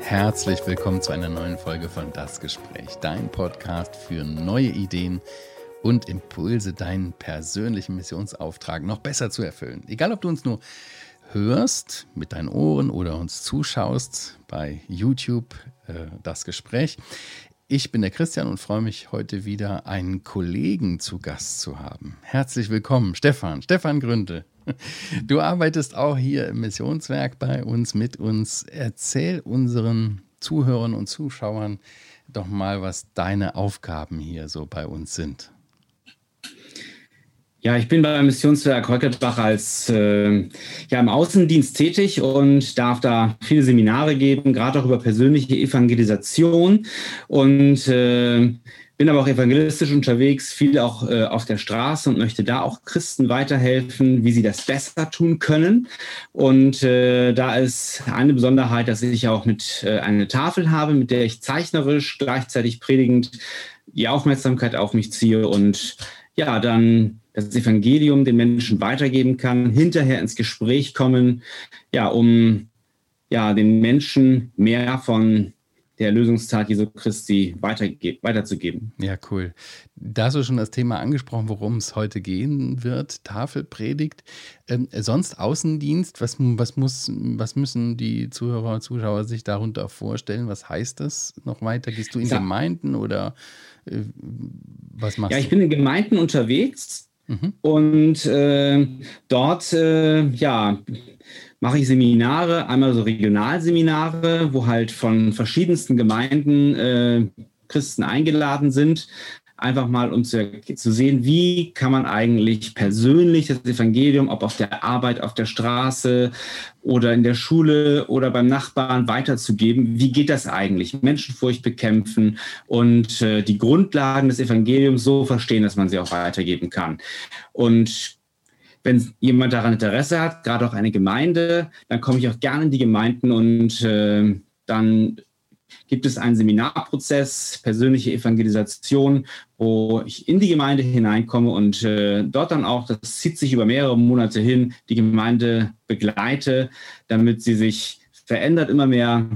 Herzlich willkommen zu einer neuen Folge von Das Gespräch, dein Podcast für neue Ideen und Impulse, deinen persönlichen Missionsauftrag noch besser zu erfüllen. Egal, ob du uns nur hörst mit deinen Ohren oder uns zuschaust bei YouTube, äh, das Gespräch. Ich bin der Christian und freue mich heute wieder einen Kollegen zu Gast zu haben. Herzlich willkommen, Stefan, Stefan Gründe. Du arbeitest auch hier im Missionswerk bei uns mit uns. Erzähl unseren Zuhörern und Zuschauern doch mal, was deine Aufgaben hier so bei uns sind. Ja, ich bin beim Missionswerk Heukelbach als äh, ja, im Außendienst tätig und darf da viele Seminare geben, gerade auch über persönliche Evangelisation und äh, bin aber auch evangelistisch unterwegs, viel auch äh, auf der Straße und möchte da auch Christen weiterhelfen, wie sie das besser tun können. Und äh, da ist eine Besonderheit, dass ich auch mit äh, eine Tafel habe, mit der ich zeichnerisch gleichzeitig predigend die Aufmerksamkeit auf mich ziehe und ja, dann das Evangelium den Menschen weitergeben kann, hinterher ins Gespräch kommen, ja, um ja, den Menschen mehr von der Erlösungstat Jesu Christi weiterzugeben. Ja, cool. Da hast du schon das Thema angesprochen, worum es heute gehen wird, Tafelpredigt. Ähm, sonst Außendienst, was, was, muss, was müssen die Zuhörer und Zuschauer sich darunter vorstellen? Was heißt das noch weiter? Gehst du in ja. Gemeinden oder äh, was machst du? Ja, ich bin in Gemeinden unterwegs Mhm. Und äh, dort, äh, ja, mache ich Seminare, einmal so Regionalseminare, wo halt von verschiedensten Gemeinden äh, Christen eingeladen sind, einfach mal um zu, zu, sehen, wie kann man eigentlich persönlich das Evangelium, ob auf der Arbeit, auf der Straße oder in der Schule oder beim Nachbarn weiterzugeben. Wie geht das eigentlich? Menschenfurcht bekämpfen und äh, die Grundlagen des Evangeliums so verstehen, dass man sie auch weitergeben kann. Und wenn jemand daran Interesse hat, gerade auch eine Gemeinde, dann komme ich auch gerne in die Gemeinden und äh, dann gibt es einen Seminarprozess, persönliche Evangelisation, wo ich in die Gemeinde hineinkomme und äh, dort dann auch, das zieht sich über mehrere Monate hin, die Gemeinde begleite, damit sie sich verändert immer mehr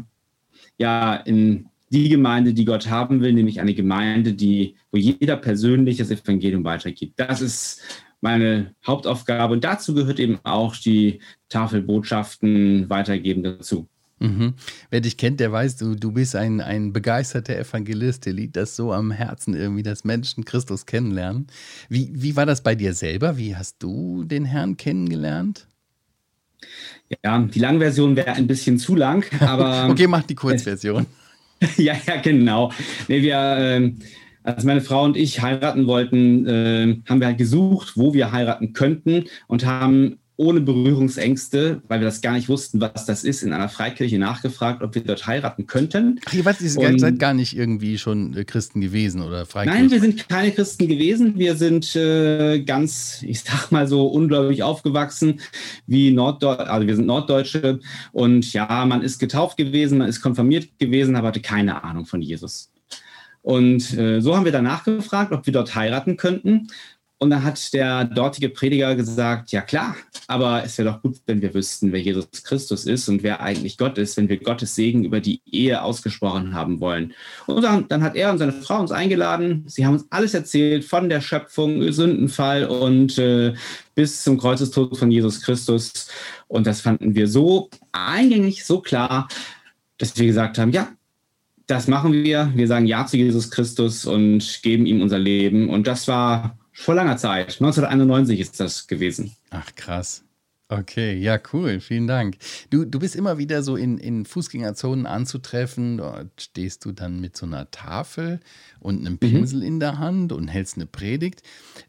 ja in die Gemeinde, die Gott haben will, nämlich eine Gemeinde, die, wo jeder persönlich das Evangelium weitergibt. Das ist meine Hauptaufgabe und dazu gehört eben auch die Tafelbotschaften weitergeben dazu. Mhm. Wer dich kennt, der weiß, du, du bist ein, ein begeisterter Evangelist. Dir liegt das so am Herzen, irgendwie, dass Menschen Christus kennenlernen. Wie, wie war das bei dir selber? Wie hast du den Herrn kennengelernt? Ja, die Langversion wäre ein bisschen zu lang, aber. okay, mach die Kurzversion. ja, ja, genau. Nee, wir. Äh, als meine Frau und ich heiraten wollten, äh, haben wir halt gesucht, wo wir heiraten könnten und haben ohne Berührungsängste, weil wir das gar nicht wussten, was das ist, in einer Freikirche nachgefragt, ob wir dort heiraten könnten. Ach, ihr wart, ihr seid gar nicht irgendwie schon äh, Christen gewesen oder Freikirche? Nein, wir sind keine Christen gewesen. Wir sind äh, ganz, ich sag mal so, ungläubig aufgewachsen, wie Norddeutsche, also wir sind Norddeutsche. Und ja, man ist getauft gewesen, man ist konfirmiert gewesen, aber hatte keine Ahnung von Jesus. Und äh, so haben wir danach gefragt, ob wir dort heiraten könnten. Und dann hat der dortige Prediger gesagt, ja klar, aber es wäre doch gut, wenn wir wüssten, wer Jesus Christus ist und wer eigentlich Gott ist, wenn wir Gottes Segen über die Ehe ausgesprochen haben wollen. Und dann, dann hat er und seine Frau uns eingeladen. Sie haben uns alles erzählt von der Schöpfung, Sündenfall und äh, bis zum Kreuzestod von Jesus Christus. Und das fanden wir so eingängig, so klar, dass wir gesagt haben, ja, das machen wir. Wir sagen Ja zu Jesus Christus und geben ihm unser Leben. Und das war vor langer Zeit. 1991 ist das gewesen. Ach, krass. Okay, ja, cool. Vielen Dank. Du, du bist immer wieder so in, in Fußgängerzonen anzutreffen. Dort stehst du dann mit so einer Tafel und einem mhm. Pinsel mhm. in der Hand und hältst eine Predigt.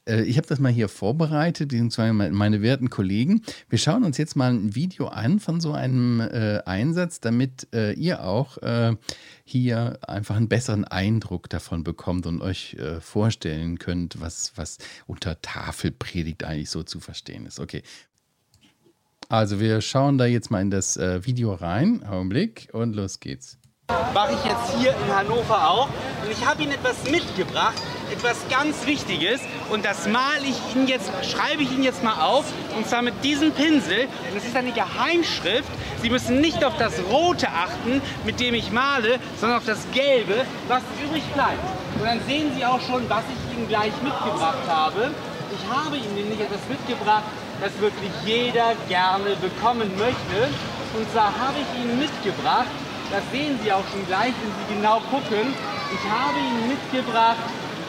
Äh, ich habe das mal hier vorbereitet, beziehungsweise meine werten Kollegen. Wir schauen uns jetzt mal ein Video an von so einem äh, Einsatz, damit äh, ihr auch äh, hier einfach einen besseren Eindruck davon bekommt und euch äh, vorstellen könnt, was, was unter Tafelpredigt eigentlich so zu verstehen ist. Okay, also wir schauen da jetzt mal in das äh, Video rein. Augenblick und los geht's. Mache ich jetzt hier in Hannover auch. Und ich habe Ihnen etwas mitgebracht. etwas ganz Wichtiges und das male ich Ihnen jetzt, schreibe ich Ihnen jetzt mal auf und zwar mit diesem Pinsel. Und es ist eine Geheimschrift. Sie müssen nicht auf das Rote achten, mit dem ich male, sondern auf das Gelbe, was übrig bleibt. Und dann sehen Sie auch schon, was ich Ihnen gleich mitgebracht habe. Ich habe Ihnen nämlich etwas mitgebracht, das wirklich jeder gerne bekommen möchte. Und zwar habe ich Ihnen mitgebracht, das sehen Sie auch schon gleich, wenn Sie genau gucken, ich habe Ihnen mitgebracht,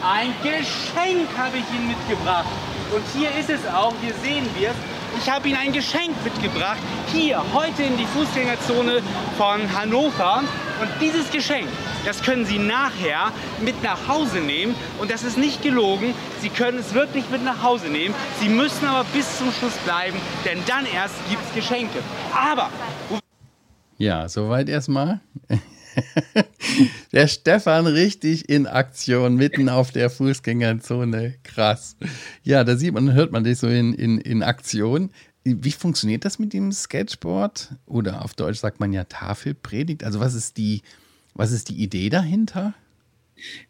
ein Geschenk habe ich Ihnen mitgebracht. Und hier ist es auch, hier sehen wir es. Ich habe Ihnen ein Geschenk mitgebracht, hier, heute in die Fußgängerzone von Hannover. Und dieses Geschenk, das können Sie nachher mit nach Hause nehmen. Und das ist nicht gelogen. Sie können es wirklich mit nach Hause nehmen. Sie müssen aber bis zum Schluss bleiben, denn dann erst gibt es Geschenke. Aber. Ja, soweit erstmal. der Stefan richtig in Aktion, mitten auf der Fußgängerzone. Krass. Ja, da sieht man, hört man dich so in, in, in Aktion. Wie funktioniert das mit dem Sketchboard? Oder auf Deutsch sagt man ja Tafelpredigt. Also was ist die, was ist die Idee dahinter?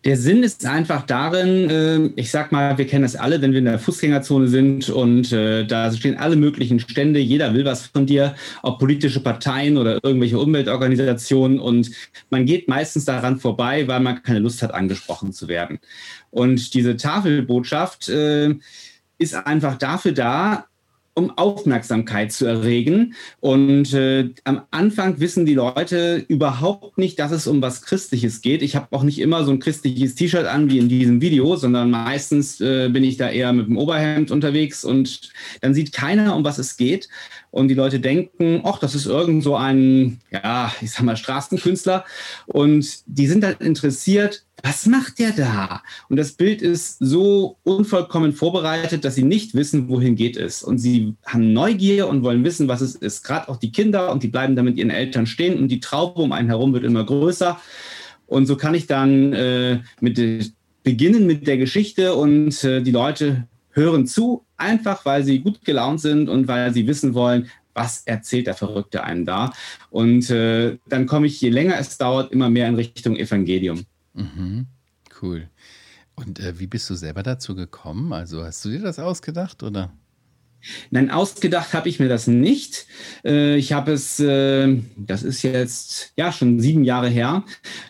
Der Sinn ist einfach darin, äh, ich sag mal, wir kennen das alle, wenn wir in der Fußgängerzone sind und äh, da stehen alle möglichen Stände, jeder will was von dir, ob politische Parteien oder irgendwelche Umweltorganisationen und man geht meistens daran vorbei, weil man keine Lust hat, angesprochen zu werden. Und diese Tafelbotschaft äh, ist einfach dafür da, um Aufmerksamkeit zu erregen. Und äh, am Anfang wissen die Leute überhaupt nicht, dass es um was Christliches geht. Ich habe auch nicht immer so ein christliches T-Shirt an wie in diesem Video, sondern meistens äh, bin ich da eher mit dem Oberhemd unterwegs und dann sieht keiner, um was es geht. Und die Leute denken, ach, das ist irgend so ein, ja, ich sag mal, Straßenkünstler. Und die sind dann interessiert, was macht der da? Und das Bild ist so unvollkommen vorbereitet, dass sie nicht wissen, wohin geht es. Und sie haben Neugier und wollen wissen, was es ist. Gerade auch die Kinder und die bleiben da mit ihren Eltern stehen und die Traube um einen herum wird immer größer. Und so kann ich dann äh, mit beginnen mit der Geschichte und äh, die Leute hören zu, einfach weil sie gut gelaunt sind und weil sie wissen wollen, was erzählt der Verrückte einem da. Und äh, dann komme ich, je länger es dauert, immer mehr in Richtung Evangelium. Mhm. Cool. Und äh, wie bist du selber dazu gekommen? Also hast du dir das ausgedacht oder? Nein, ausgedacht habe ich mir das nicht. Äh, ich habe es, äh, das ist jetzt ja schon sieben Jahre her,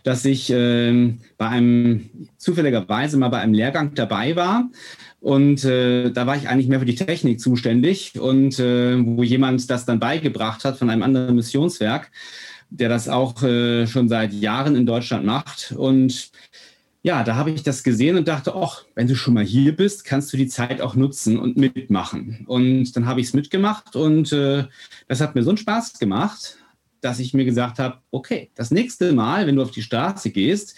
dass ich äh, bei einem zufälligerweise mal bei einem Lehrgang dabei war. Und äh, da war ich eigentlich mehr für die Technik zuständig und äh, wo jemand das dann beigebracht hat von einem anderen Missionswerk der das auch äh, schon seit Jahren in Deutschland macht. Und ja, da habe ich das gesehen und dachte, ach, wenn du schon mal hier bist, kannst du die Zeit auch nutzen und mitmachen. Und dann habe ich es mitgemacht und äh, das hat mir so einen Spaß gemacht, dass ich mir gesagt habe, okay, das nächste Mal, wenn du auf die Straße gehst,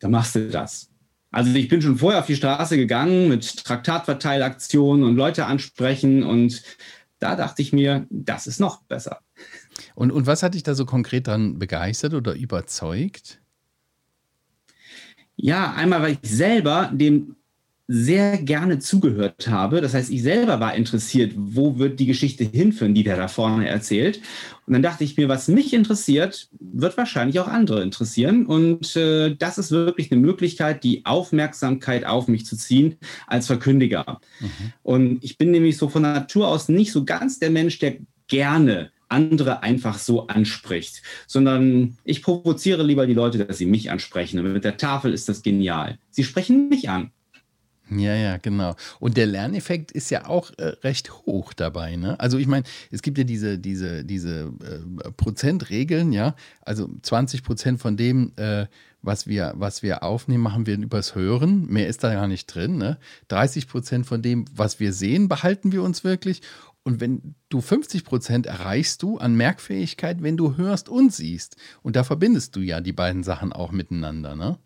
dann machst du das. Also ich bin schon vorher auf die Straße gegangen mit Traktatverteilaktionen und Leute ansprechen und da dachte ich mir, das ist noch besser. Und, und was hat dich da so konkret dran begeistert oder überzeugt? Ja, einmal, weil ich selber dem sehr gerne zugehört habe. Das heißt, ich selber war interessiert, wo wird die Geschichte hinführen, die der da vorne erzählt. Und dann dachte ich mir, was mich interessiert, wird wahrscheinlich auch andere interessieren. Und äh, das ist wirklich eine Möglichkeit, die Aufmerksamkeit auf mich zu ziehen als Verkündiger. Mhm. Und ich bin nämlich so von Natur aus nicht so ganz der Mensch, der gerne andere einfach so anspricht, sondern ich provoziere lieber die Leute, dass sie mich ansprechen. Und mit der Tafel ist das genial. Sie sprechen mich an. Ja, ja, genau. Und der Lerneffekt ist ja auch äh, recht hoch dabei. Ne? Also ich meine, es gibt ja diese, diese, diese äh, Prozentregeln, ja. Also 20 Prozent von dem, äh, was, wir, was wir aufnehmen, machen wir übers Hören. Mehr ist da gar nicht drin. Ne? 30 Prozent von dem, was wir sehen, behalten wir uns wirklich. Und wenn du 50 Prozent erreichst du an Merkfähigkeit, wenn du hörst und siehst. Und da verbindest du ja die beiden Sachen auch miteinander, ne?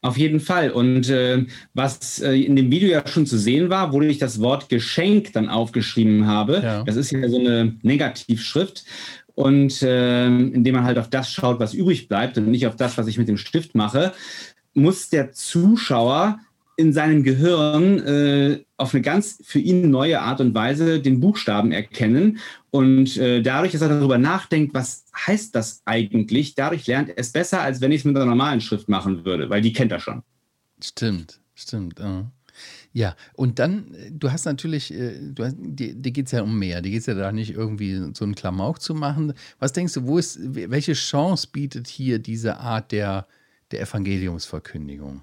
Auf jeden Fall. Und äh, was äh, in dem Video ja schon zu sehen war, wo ich das Wort Geschenk dann aufgeschrieben habe, ja. das ist ja so eine Negativschrift. Und äh, indem man halt auf das schaut, was übrig bleibt und nicht auf das, was ich mit dem Stift mache, muss der Zuschauer in seinem Gehirn äh, auf eine ganz für ihn neue Art und Weise den Buchstaben erkennen. Und äh, dadurch, dass er darüber nachdenkt, was heißt das eigentlich, dadurch lernt er es besser, als wenn ich es mit einer normalen Schrift machen würde, weil die kennt er schon. Stimmt. stimmt. Uh. Ja, und dann, du hast natürlich, äh, du hast, dir, dir geht es ja um mehr. Dir geht es ja da nicht irgendwie so einen Klamauk zu machen. Was denkst du, wo ist, welche Chance bietet hier diese Art der, der Evangeliumsverkündigung?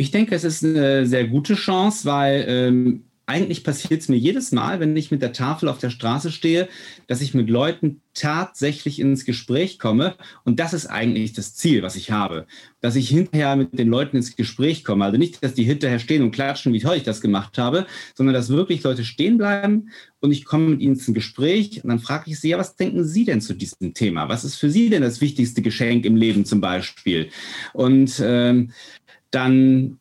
Ich denke, es ist eine sehr gute Chance, weil ähm, eigentlich passiert es mir jedes Mal, wenn ich mit der Tafel auf der Straße stehe, dass ich mit Leuten tatsächlich ins Gespräch komme. Und das ist eigentlich das Ziel, was ich habe. Dass ich hinterher mit den Leuten ins Gespräch komme. Also nicht, dass die hinterher stehen und klatschen, wie toll ich das gemacht habe, sondern dass wirklich Leute stehen bleiben und ich komme mit ihnen ins Gespräch und dann frage ich sie, ja, was denken Sie denn zu diesem Thema? Was ist für Sie denn das wichtigste Geschenk im Leben zum Beispiel? Und ähm, dann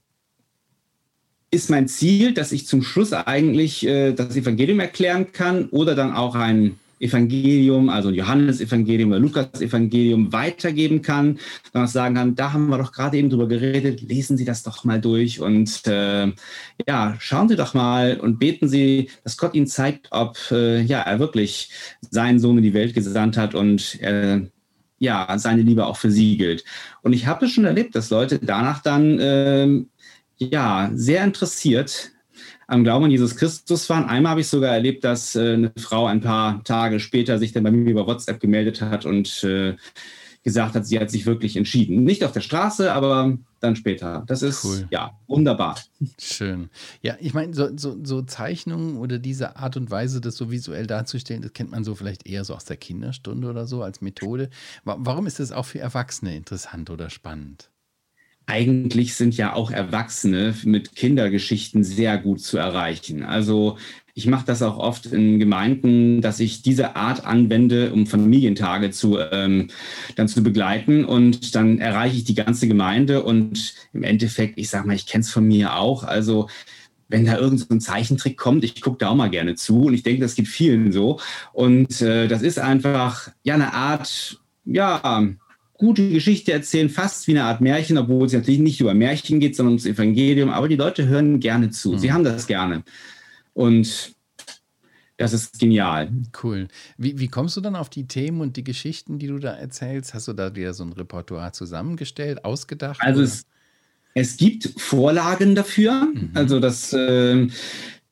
ist mein Ziel, dass ich zum Schluss eigentlich äh, das Evangelium erklären kann oder dann auch ein Evangelium, also Johannes-Evangelium oder Lukas-Evangelium weitergeben kann, dann auch sagen kann, da haben wir doch gerade eben drüber geredet, lesen Sie das doch mal durch und äh, ja, schauen Sie doch mal und beten Sie, dass Gott Ihnen zeigt, ob äh, ja, er wirklich seinen Sohn in die Welt gesandt hat und äh, ja, seine Liebe auch für Sie gilt. Und ich habe es schon erlebt, dass Leute danach dann ähm, ja, sehr interessiert am Glauben an Jesus Christus waren. Einmal habe ich sogar erlebt, dass äh, eine Frau ein paar Tage später sich dann bei mir über WhatsApp gemeldet hat und äh, gesagt hat, sie hat sich wirklich entschieden. Nicht auf der Straße, aber dann später. Das ist cool. ja wunderbar. Schön. Ja, ich meine, so, so, so, Zeichnungen oder diese Art und Weise, das so visuell darzustellen, das kennt man so vielleicht eher so aus der Kinderstunde oder so als Methode. Warum ist das auch für Erwachsene interessant oder spannend? eigentlich sind ja auch Erwachsene mit Kindergeschichten sehr gut zu erreichen. Also ich mache das auch oft in Gemeinden, dass ich diese Art anwende, um Familientage zu, ähm, dann zu begleiten. Und dann erreiche ich die ganze Gemeinde. Und im Endeffekt, ich sage mal, ich kenne es von mir auch. Also wenn da irgendein so Zeichentrick kommt, ich gucke da auch mal gerne zu. Und ich denke, das geht vielen so. Und äh, das ist einfach ja eine Art, ja, gute Geschichte erzählen, fast wie eine Art Märchen, obwohl es natürlich nicht über Märchen geht, sondern ums Evangelium. Aber die Leute hören gerne zu. Mhm. Sie haben das gerne. Und das ist genial. Cool. Wie, wie kommst du dann auf die Themen und die Geschichten, die du da erzählst? Hast du da dir so ein Repertoire zusammengestellt, ausgedacht? Also es, es, gibt Vorlagen dafür. Mhm. Also das äh,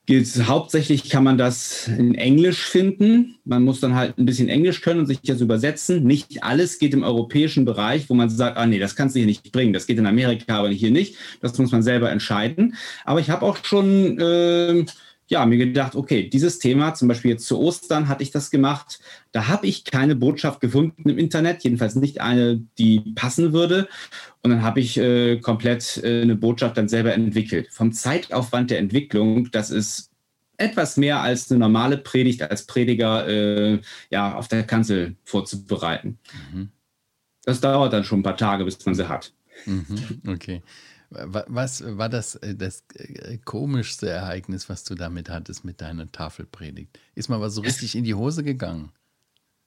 Gilt, hauptsächlich kann man das in Englisch finden. Man muss dann halt ein bisschen Englisch können und sich das übersetzen. Nicht alles geht im europäischen Bereich, wo man sagt, ah nee, das kannst du hier nicht bringen. Das geht in Amerika, aber hier nicht. Das muss man selber entscheiden. Aber ich habe auch schon äh, ja, mir gedacht, okay, dieses Thema, zum Beispiel jetzt zu Ostern hatte ich das gemacht, da habe ich keine Botschaft gefunden im Internet, jedenfalls nicht eine, die passen würde. Und dann habe ich äh, komplett äh, eine Botschaft dann selber entwickelt. Vom Zeitaufwand der Entwicklung, das ist etwas mehr als eine normale Predigt als Prediger äh, ja, auf der Kanzel vorzubereiten. Mhm. Das dauert dann schon ein paar Tage, bis man sie hat. Mhm. Okay. Was war das, äh, das äh, komischste Ereignis, was du damit hattest mit deiner Tafelpredigt? Ist mal was so richtig in die Hose gegangen?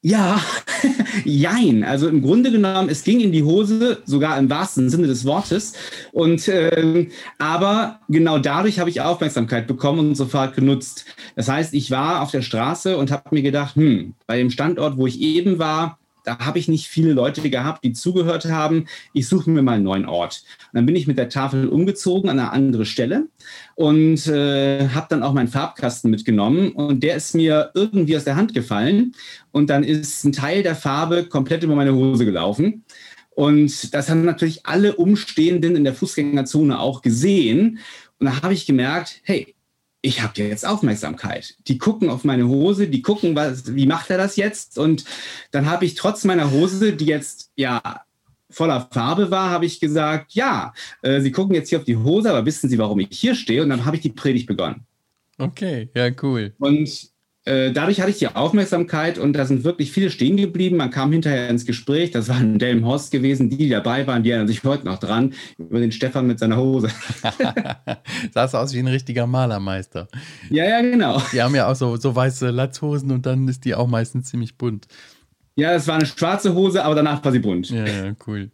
Ja, jein. Also im Grunde genommen, es ging in die Hose, sogar im wahrsten Sinne des Wortes. Und äh, aber genau dadurch habe ich Aufmerksamkeit bekommen und sofort genutzt. Das heißt, ich war auf der Straße und habe mir gedacht, hm, bei dem Standort, wo ich eben war, da habe ich nicht viele Leute gehabt, die zugehört haben. Ich suche mir mal einen neuen Ort. Und dann bin ich mit der Tafel umgezogen an eine andere Stelle und äh, habe dann auch meinen Farbkasten mitgenommen und der ist mir irgendwie aus der Hand gefallen und dann ist ein Teil der Farbe komplett über meine Hose gelaufen. Und das haben natürlich alle Umstehenden in der Fußgängerzone auch gesehen. Und da habe ich gemerkt, hey, ich habe jetzt Aufmerksamkeit. Die gucken auf meine Hose, die gucken, was, wie macht er das jetzt? Und dann habe ich trotz meiner Hose, die jetzt ja voller Farbe war, habe ich gesagt, ja, äh, Sie gucken jetzt hier auf die Hose, aber wissen Sie, warum ich hier stehe? Und dann habe ich die Predigt begonnen. Okay, ja, cool. Und dadurch hatte ich die Aufmerksamkeit und da sind wirklich viele stehen geblieben. Man kam hinterher ins Gespräch. Das waren Delmenhorst gewesen, die, die dabei waren, die erinnern sich heute noch dran, über den Stefan mit seiner Hose. Sah aus wie ein richtiger Malermeister. Ja, ja, genau. Die haben ja auch so, so weiße Latzhosen und dann ist die auch meistens ziemlich bunt. Ja, es war eine schwarze Hose, aber danach war sie bunt. Ja, ja, cool.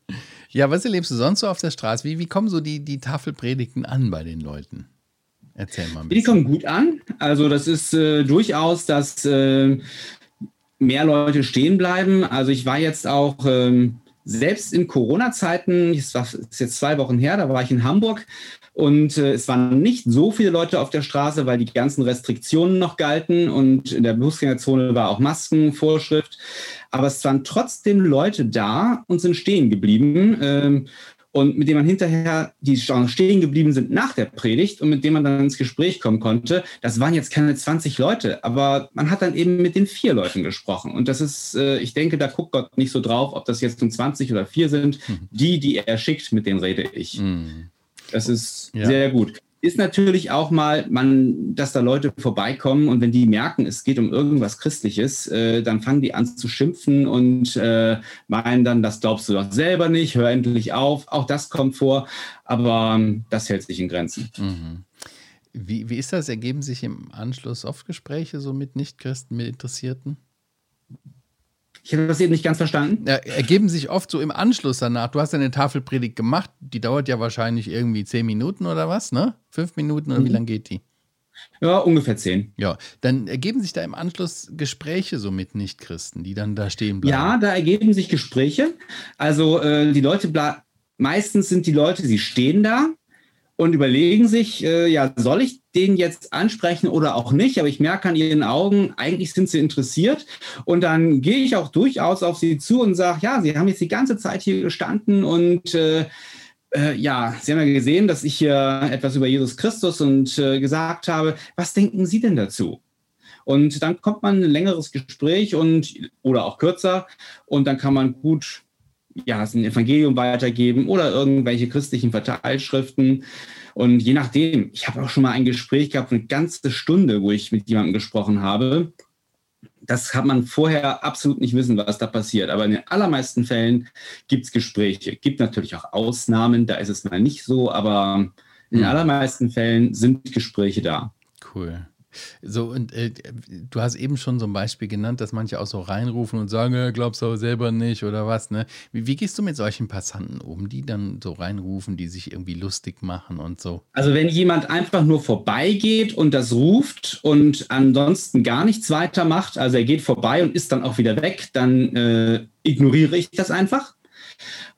Ja, was erlebst du sonst so auf der Straße? Wie, wie kommen so die, die Tafelpredigten an bei den Leuten? Erzähl mal ein bisschen. Die kommen gut an. Also das ist äh, durchaus, dass äh, mehr Leute stehen bleiben. Also ich war jetzt auch ähm, selbst in Corona-Zeiten, das ist jetzt zwei Wochen her, da war ich in Hamburg und äh, es waren nicht so viele Leute auf der Straße, weil die ganzen Restriktionen noch galten und in der Fußgängerzone war auch Maskenvorschrift. Aber es waren trotzdem Leute da und sind stehen geblieben. Ähm, und mit denen man hinterher, die stehen geblieben sind nach der Predigt und mit denen man dann ins Gespräch kommen konnte, das waren jetzt keine 20 Leute, aber man hat dann eben mit den vier Leuten gesprochen. Und das ist, äh, ich denke, da guckt Gott nicht so drauf, ob das jetzt nun 20 oder vier sind. Mhm. Die, die er schickt, mit denen rede ich. Mhm. Das ist ja. sehr gut ist natürlich auch mal, man, dass da Leute vorbeikommen und wenn die merken, es geht um irgendwas Christliches, äh, dann fangen die an zu schimpfen und äh, meinen dann, das glaubst du doch selber nicht, hör endlich auf. Auch das kommt vor, aber ähm, das hält sich in Grenzen. Mhm. Wie, wie ist das? Ergeben sich im Anschluss oft Gespräche so mit Nichtchristen, mit Interessierten? Ich habe das eben nicht ganz verstanden. Ja, ergeben sich oft so im Anschluss danach. Du hast eine Tafelpredigt gemacht, die dauert ja wahrscheinlich irgendwie zehn Minuten oder was, ne? Fünf Minuten oder mhm. wie lange geht die? Ja, ungefähr zehn. Ja, dann ergeben sich da im Anschluss Gespräche so mit Nichtchristen, die dann da stehen bleiben. Ja, da ergeben sich Gespräche. Also äh, die Leute, meistens sind die Leute, sie stehen da und überlegen sich, äh, ja, soll ich den jetzt ansprechen oder auch nicht? Aber ich merke an ihren Augen, eigentlich sind sie interessiert. Und dann gehe ich auch durchaus auf sie zu und sage, ja, sie haben jetzt die ganze Zeit hier gestanden und äh, äh, ja, Sie haben ja gesehen, dass ich hier etwas über Jesus Christus und äh, gesagt habe. Was denken Sie denn dazu? Und dann kommt man ein längeres Gespräch und oder auch kürzer und dann kann man gut ja, ein Evangelium weitergeben oder irgendwelche christlichen Verteilschriften. Und je nachdem, ich habe auch schon mal ein Gespräch gehabt, eine ganze Stunde, wo ich mit jemandem gesprochen habe. Das kann man vorher absolut nicht wissen, was da passiert. Aber in den allermeisten Fällen gibt es Gespräche. Gibt natürlich auch Ausnahmen, da ist es mal nicht so, aber in den hm. allermeisten Fällen sind Gespräche da. Cool. So, und äh, du hast eben schon so ein Beispiel genannt, dass manche auch so reinrufen und sagen, äh, glaubst du selber nicht oder was, ne? Wie, wie, gehst du mit solchen Passanten um, die dann so reinrufen, die sich irgendwie lustig machen und so? Also, wenn jemand einfach nur vorbeigeht und das ruft und ansonsten gar nichts weitermacht, also er geht vorbei und ist dann auch wieder weg, dann äh, ignoriere ich das einfach.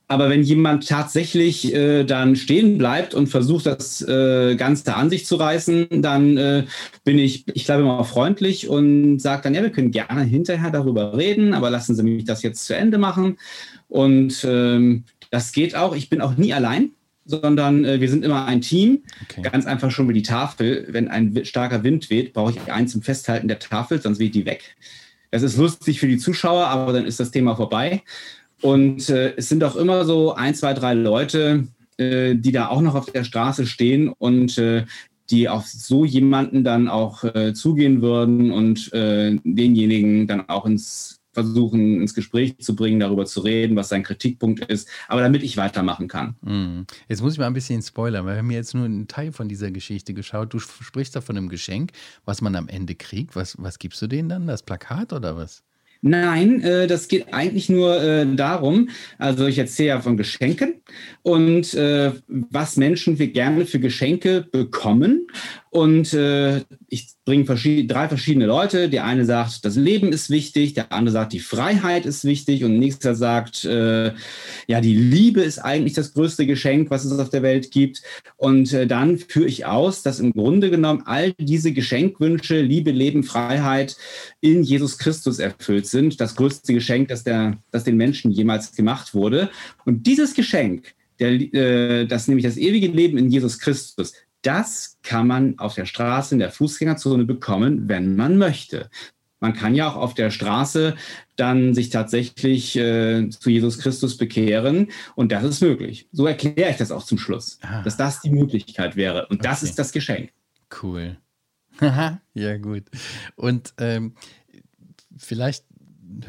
Aber wenn jemand tatsächlich äh, dann stehen bleibt und versucht, das äh, Ganze an sich zu reißen, dann äh, bin ich, ich glaube immer freundlich und sage dann, ja, wir können gerne hinterher darüber reden, aber lassen Sie mich das jetzt zu Ende machen. Und ähm, das geht auch. Ich bin auch nie allein, sondern äh, wir sind immer ein Team. Okay. Ganz einfach schon wie die Tafel. Wenn ein starker Wind weht, brauche ich eins zum Festhalten der Tafel, sonst weht die weg. Das ist lustig für die Zuschauer, aber dann ist das Thema vorbei. Und äh, es sind auch immer so ein, zwei, drei Leute, äh, die da auch noch auf der Straße stehen und äh, die auf so jemanden dann auch äh, zugehen würden und äh, denjenigen dann auch ins versuchen, ins Gespräch zu bringen, darüber zu reden, was sein Kritikpunkt ist, aber damit ich weitermachen kann. Mhm. Jetzt muss ich mal ein bisschen spoilern, weil wir haben jetzt nur einen Teil von dieser Geschichte geschaut. Du sprichst da von einem Geschenk, was man am Ende kriegt. Was, was gibst du denen dann? Das Plakat oder was? Nein, äh, das geht eigentlich nur äh, darum, also ich erzähle ja von Geschenken und äh, was Menschen wir gerne für Geschenke bekommen. Und äh, ich bringe verschied drei verschiedene Leute. Der eine sagt, das Leben ist wichtig, der andere sagt, die Freiheit ist wichtig und nächster sagt, äh, ja, die Liebe ist eigentlich das größte Geschenk, was es auf der Welt gibt. Und äh, dann führe ich aus, dass im Grunde genommen all diese Geschenkwünsche, Liebe, Leben, Freiheit in Jesus Christus erfüllt sind. Das größte Geschenk, das, der, das den Menschen jemals gemacht wurde. Und dieses Geschenk, der, äh, das nämlich das ewige Leben in Jesus Christus, das kann man auf der Straße in der Fußgängerzone bekommen, wenn man möchte. Man kann ja auch auf der Straße dann sich tatsächlich äh, zu Jesus Christus bekehren und das ist möglich. So erkläre ich das auch zum Schluss, ah. dass das die Möglichkeit wäre und okay. das ist das Geschenk. Cool. ja, gut. Und ähm, vielleicht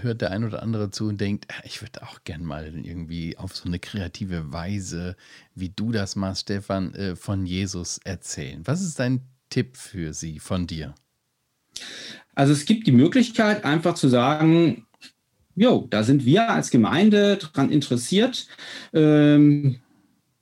hört der ein oder andere zu und denkt, ah, ich würde auch gern mal irgendwie auf so eine kreative Weise, wie du das machst, Stefan, äh, von Jesus erzählen. Was ist dein Tipp für sie von dir? Also es gibt die Möglichkeit, einfach zu sagen, jo, da sind wir als Gemeinde dran interessiert. Ähm,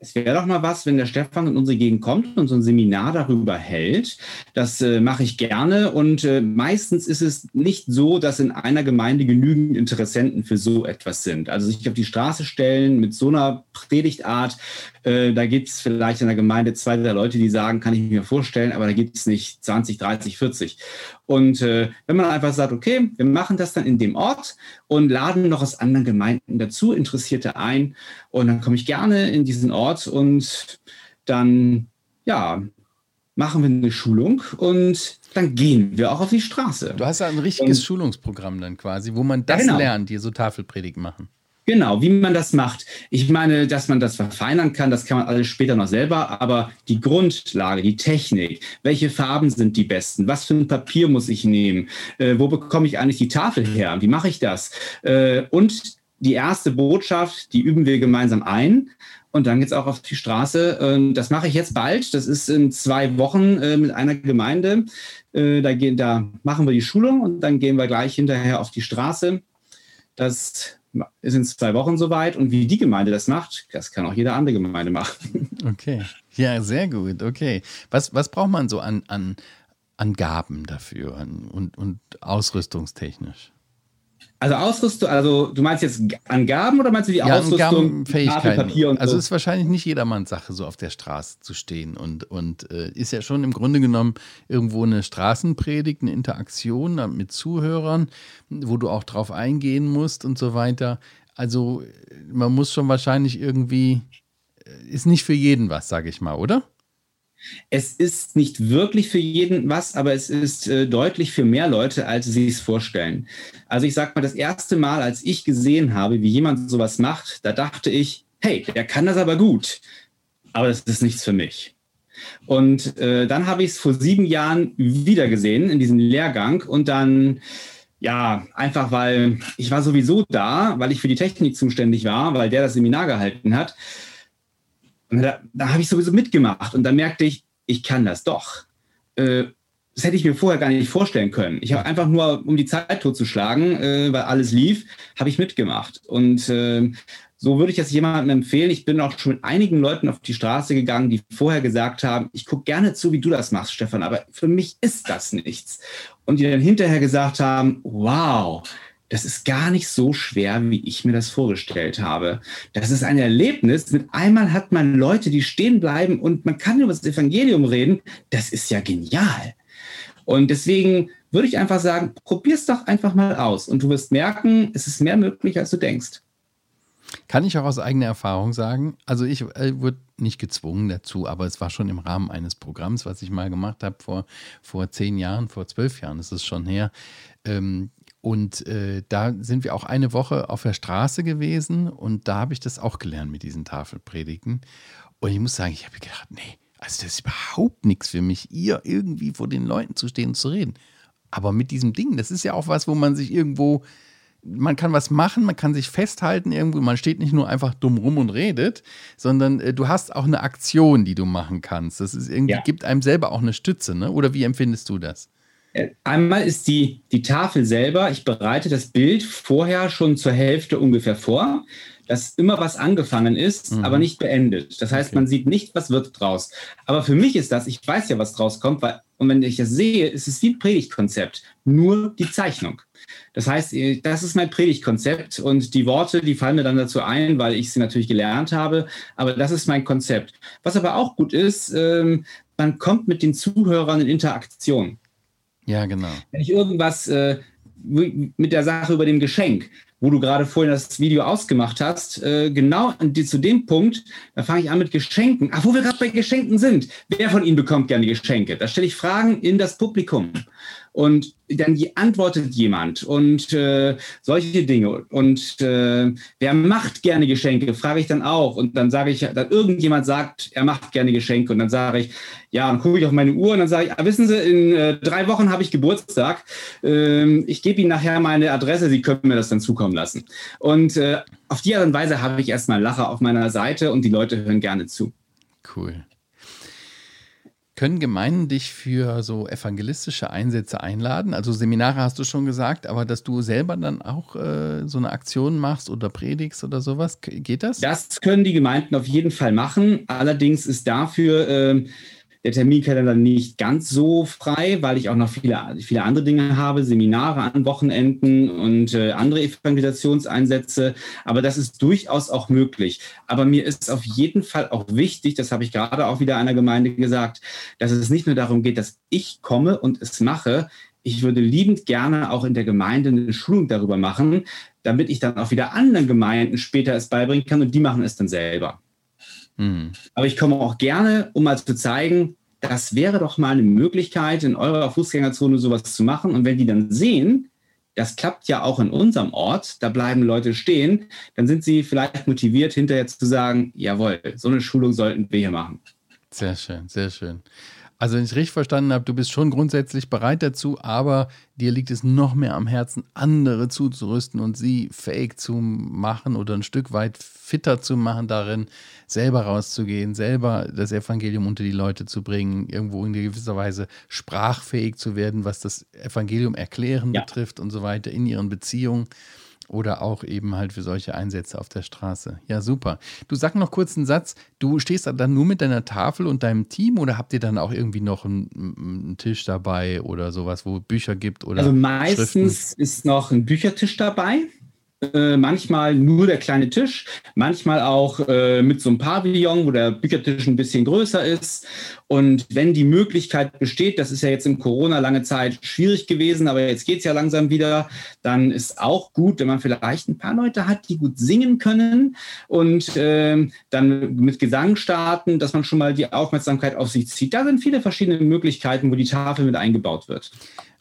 es wäre doch mal was, wenn der Stefan in unsere Gegend kommt und so ein Seminar darüber hält. Das äh, mache ich gerne und äh, meistens ist es nicht so, dass in einer Gemeinde genügend Interessenten für so etwas sind. Also sich auf die Straße stellen mit so einer Predigtart, äh, da gibt es vielleicht in der Gemeinde zwei, drei Leute, die sagen, kann ich mir vorstellen, aber da gibt es nicht 20, 30, 40. Und äh, wenn man einfach sagt, okay, wir machen das dann in dem Ort und laden noch aus anderen Gemeinden dazu Interessierte ein und dann komme ich gerne in diesen Ort und dann, ja, machen wir eine Schulung und dann gehen wir auch auf die Straße. Du hast ja ein richtiges und, Schulungsprogramm dann quasi, wo man das genau. lernt, die so Tafelpredigt machen. Genau, wie man das macht. Ich meine, dass man das verfeinern kann, das kann man alles später noch selber, aber die Grundlage, die Technik, welche Farben sind die besten, was für ein Papier muss ich nehmen, äh, wo bekomme ich eigentlich die Tafel her, wie mache ich das? Äh, und die erste Botschaft, die üben wir gemeinsam ein. Und dann geht es auch auf die Straße. Das mache ich jetzt bald. Das ist in zwei Wochen äh, mit einer Gemeinde. Äh, da, gehen, da machen wir die Schulung und dann gehen wir gleich hinterher auf die Straße. Das ist in zwei Wochen soweit und wie die Gemeinde das macht, das kann auch jede andere Gemeinde machen. Okay, ja, sehr gut. Okay. Was, was braucht man so an, an, an Gaben dafür und, und ausrüstungstechnisch? Also Ausrüstung, also du meinst jetzt Angaben oder meinst du die ja, Ausrüstung, Fähigkeiten? Papier und also so? es ist wahrscheinlich nicht jedermanns Sache, so auf der Straße zu stehen und, und äh, ist ja schon im Grunde genommen irgendwo eine Straßenpredigt, eine Interaktion mit Zuhörern, wo du auch drauf eingehen musst und so weiter. Also man muss schon wahrscheinlich irgendwie, äh, ist nicht für jeden was, sage ich mal, oder? Es ist nicht wirklich für jeden was, aber es ist äh, deutlich für mehr Leute, als sie es vorstellen. Also ich sage mal, das erste Mal, als ich gesehen habe, wie jemand sowas macht, da dachte ich, hey, der kann das aber gut, aber das ist nichts für mich. Und äh, dann habe ich es vor sieben Jahren wieder gesehen in diesem Lehrgang und dann ja, einfach weil ich war sowieso da, weil ich für die Technik zuständig war, weil der das Seminar gehalten hat. Und da, da habe ich sowieso mitgemacht und dann merkte ich, ich kann das doch. Äh, das hätte ich mir vorher gar nicht vorstellen können. Ich habe einfach nur, um die Zeit totzuschlagen, äh, weil alles lief, habe ich mitgemacht. Und äh, so würde ich es jemandem empfehlen. Ich bin auch schon mit einigen Leuten auf die Straße gegangen, die vorher gesagt haben, ich gucke gerne zu, wie du das machst, Stefan, aber für mich ist das nichts. Und die dann hinterher gesagt haben, wow, das ist gar nicht so schwer, wie ich mir das vorgestellt habe. Das ist ein Erlebnis. Mit einmal hat man Leute, die stehen bleiben und man kann über das Evangelium reden. Das ist ja genial. Und deswegen würde ich einfach sagen, probier es doch einfach mal aus und du wirst merken, es ist mehr möglich, als du denkst. Kann ich auch aus eigener Erfahrung sagen. Also ich äh, wurde nicht gezwungen dazu, aber es war schon im Rahmen eines Programms, was ich mal gemacht habe vor, vor zehn Jahren, vor zwölf Jahren ist es schon her. Ähm, und äh, da sind wir auch eine Woche auf der Straße gewesen und da habe ich das auch gelernt mit diesen Tafelpredigten. Und ich muss sagen, ich habe gedacht, nee, also das ist überhaupt nichts für mich, ihr irgendwie vor den Leuten zu stehen und zu reden. Aber mit diesem Ding, das ist ja auch was, wo man sich irgendwo, man kann was machen, man kann sich festhalten irgendwo, man steht nicht nur einfach dumm rum und redet, sondern äh, du hast auch eine Aktion, die du machen kannst. Das ist irgendwie, ja. gibt einem selber auch eine Stütze, ne? Oder wie empfindest du das? Einmal ist die, die Tafel selber, ich bereite das Bild vorher schon zur Hälfte ungefähr vor, dass immer was angefangen ist, mhm. aber nicht beendet. Das heißt, okay. man sieht nicht, was wird draus. Aber für mich ist das, ich weiß ja, was draus kommt, weil, und wenn ich das sehe, ist es wie ein Predigtkonzept, nur die Zeichnung. Das heißt, äh, das ist mein Predigtkonzept und die Worte, die fallen mir dann dazu ein, weil ich sie natürlich gelernt habe, aber das ist mein Konzept. Was aber auch gut ist, ähm, man kommt mit den Zuhörern in Interaktion. Ja, genau. Wenn ich irgendwas äh, mit der Sache über dem Geschenk, wo du gerade vorhin das Video ausgemacht hast, äh, genau zu dem Punkt, da fange ich an mit Geschenken. Ach, wo wir gerade bei Geschenken sind. Wer von Ihnen bekommt gerne Geschenke? Da stelle ich Fragen in das Publikum und dann antwortet jemand und äh, solche Dinge. Und äh, wer macht gerne Geschenke, frage ich dann auch. Und dann sage ich, dann irgendjemand sagt, er macht gerne Geschenke. Und dann sage ich, ja, dann gucke ich auf meine Uhr und dann sage ich, ah, wissen Sie, in äh, drei Wochen habe ich Geburtstag. Ähm, ich gebe Ihnen nachher meine Adresse, Sie können mir das dann zukommen lassen. Und äh, auf die Art und Weise habe ich erstmal Lacher auf meiner Seite und die Leute hören gerne zu. Cool. Können Gemeinden dich für so evangelistische Einsätze einladen? Also Seminare hast du schon gesagt, aber dass du selber dann auch äh, so eine Aktion machst oder predigst oder sowas, geht das? Das können die Gemeinden auf jeden Fall machen. Allerdings ist dafür äh, der Terminkalender nicht ganz so frei, weil ich auch noch viele, viele andere Dinge habe, Seminare an Wochenenden und äh, andere Evangelisationseinsätze. Aber das ist durchaus auch möglich. Aber mir ist auf jeden Fall auch wichtig, das habe ich gerade auch wieder einer Gemeinde gesagt, dass es nicht nur darum geht, dass ich komme und es mache. Ich würde liebend gerne auch in der Gemeinde eine Schulung darüber machen, damit ich dann auch wieder anderen Gemeinden später es beibringen kann und die machen es dann selber. Mhm. Aber ich komme auch gerne, um mal zu zeigen, das wäre doch mal eine Möglichkeit, in eurer Fußgängerzone sowas zu machen. Und wenn die dann sehen, das klappt ja auch in unserem Ort, da bleiben Leute stehen, dann sind sie vielleicht motiviert, hinterher zu sagen, jawohl, so eine Schulung sollten wir hier machen. Sehr schön, sehr schön. Also, wenn ich richtig verstanden habe, du bist schon grundsätzlich bereit dazu, aber dir liegt es noch mehr am Herzen, andere zuzurüsten und sie fähig zu machen oder ein Stück weit fitter zu machen darin, selber rauszugehen, selber das Evangelium unter die Leute zu bringen, irgendwo in gewisser Weise sprachfähig zu werden, was das Evangelium erklären ja. betrifft und so weiter in ihren Beziehungen. Oder auch eben halt für solche Einsätze auf der Straße. Ja, super. Du sag noch kurz einen Satz. Du stehst dann nur mit deiner Tafel und deinem Team oder habt ihr dann auch irgendwie noch einen, einen Tisch dabei oder sowas, wo Bücher gibt? Oder also meistens Schriften? ist noch ein Büchertisch dabei. Äh, manchmal nur der kleine Tisch, manchmal auch äh, mit so einem Pavillon, wo der Büchertisch ein bisschen größer ist. Und wenn die Möglichkeit besteht, das ist ja jetzt in Corona lange Zeit schwierig gewesen, aber jetzt geht es ja langsam wieder, dann ist auch gut, wenn man vielleicht ein paar Leute hat, die gut singen können und äh, dann mit Gesang starten, dass man schon mal die Aufmerksamkeit auf sich zieht. Da sind viele verschiedene Möglichkeiten, wo die Tafel mit eingebaut wird.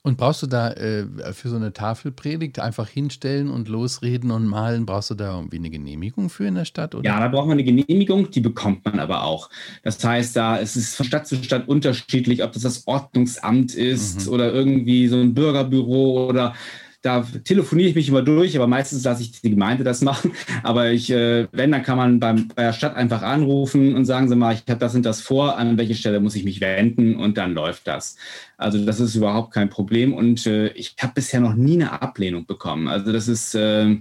Und brauchst du da äh, für so eine Tafelpredigt einfach hinstellen und losreden und malen, brauchst du da irgendwie eine Genehmigung für in der Stadt? Oder? Ja, da braucht man eine Genehmigung, die bekommt man aber auch. Das heißt, da ist es von Stadt zu Stadt unterschiedlich, ob das das Ordnungsamt ist mhm. oder irgendwie so ein Bürgerbüro oder da telefoniere ich mich immer durch, aber meistens lasse ich die Gemeinde das machen. Aber ich, äh, wenn, dann kann man beim, bei der Stadt einfach anrufen und sagen Sie mal, ich habe das und das vor, an welche Stelle muss ich mich wenden und dann läuft das. Also das ist überhaupt kein Problem und äh, ich habe bisher noch nie eine Ablehnung bekommen. Also das ist, äh,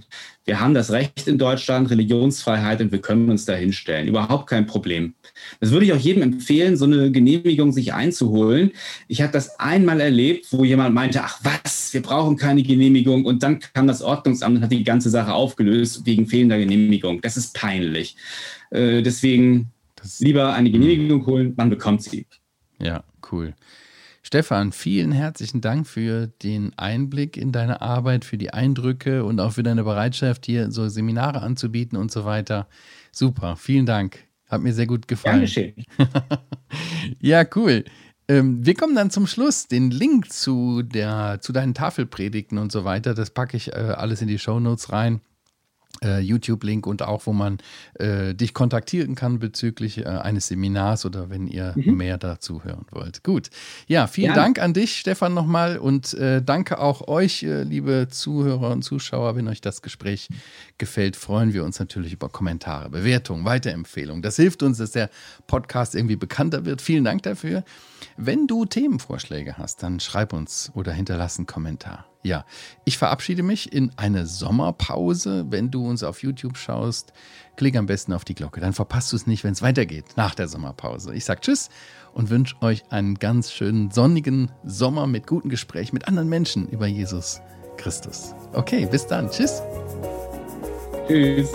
wir haben das Recht in Deutschland, Religionsfreiheit und wir können uns da hinstellen. Überhaupt kein Problem. Das würde ich auch jedem empfehlen, so eine Genehmigung sich einzuholen. Ich habe das einmal erlebt, wo jemand meinte, ach was, wir brauchen keine Genehmigung und dann kam das Ordnungsamt und hat die ganze Sache aufgelöst wegen fehlender Genehmigung. Das ist peinlich. Äh, deswegen lieber eine Genehmigung holen, man bekommt sie. Ja, cool. Stefan, vielen herzlichen Dank für den Einblick in deine Arbeit, für die Eindrücke und auch für deine Bereitschaft, hier so Seminare anzubieten und so weiter. Super, vielen Dank. Hat mir sehr gut gefallen. Dankeschön. ja, cool. Ähm, wir kommen dann zum Schluss. Den Link zu, der, zu deinen Tafelpredigten und so weiter, das packe ich äh, alles in die Show Notes rein YouTube-Link und auch, wo man äh, dich kontaktieren kann bezüglich äh, eines Seminars oder wenn ihr mhm. mehr dazu hören wollt. Gut. Ja, vielen ja. Dank an dich, Stefan, nochmal und äh, danke auch euch, äh, liebe Zuhörer und Zuschauer. Wenn euch das Gespräch gefällt, freuen wir uns natürlich über Kommentare, Bewertungen, Weiterempfehlungen. Das hilft uns, dass der Podcast irgendwie bekannter wird. Vielen Dank dafür. Wenn du Themenvorschläge hast, dann schreib uns oder hinterlass einen Kommentar. Ja, ich verabschiede mich in eine Sommerpause. Wenn du uns auf YouTube schaust, klick am besten auf die Glocke. Dann verpasst du es nicht, wenn es weitergeht nach der Sommerpause. Ich sage Tschüss und wünsche euch einen ganz schönen sonnigen Sommer mit gutem Gespräch mit anderen Menschen über Jesus Christus. Okay, bis dann. Tschüss. Tschüss.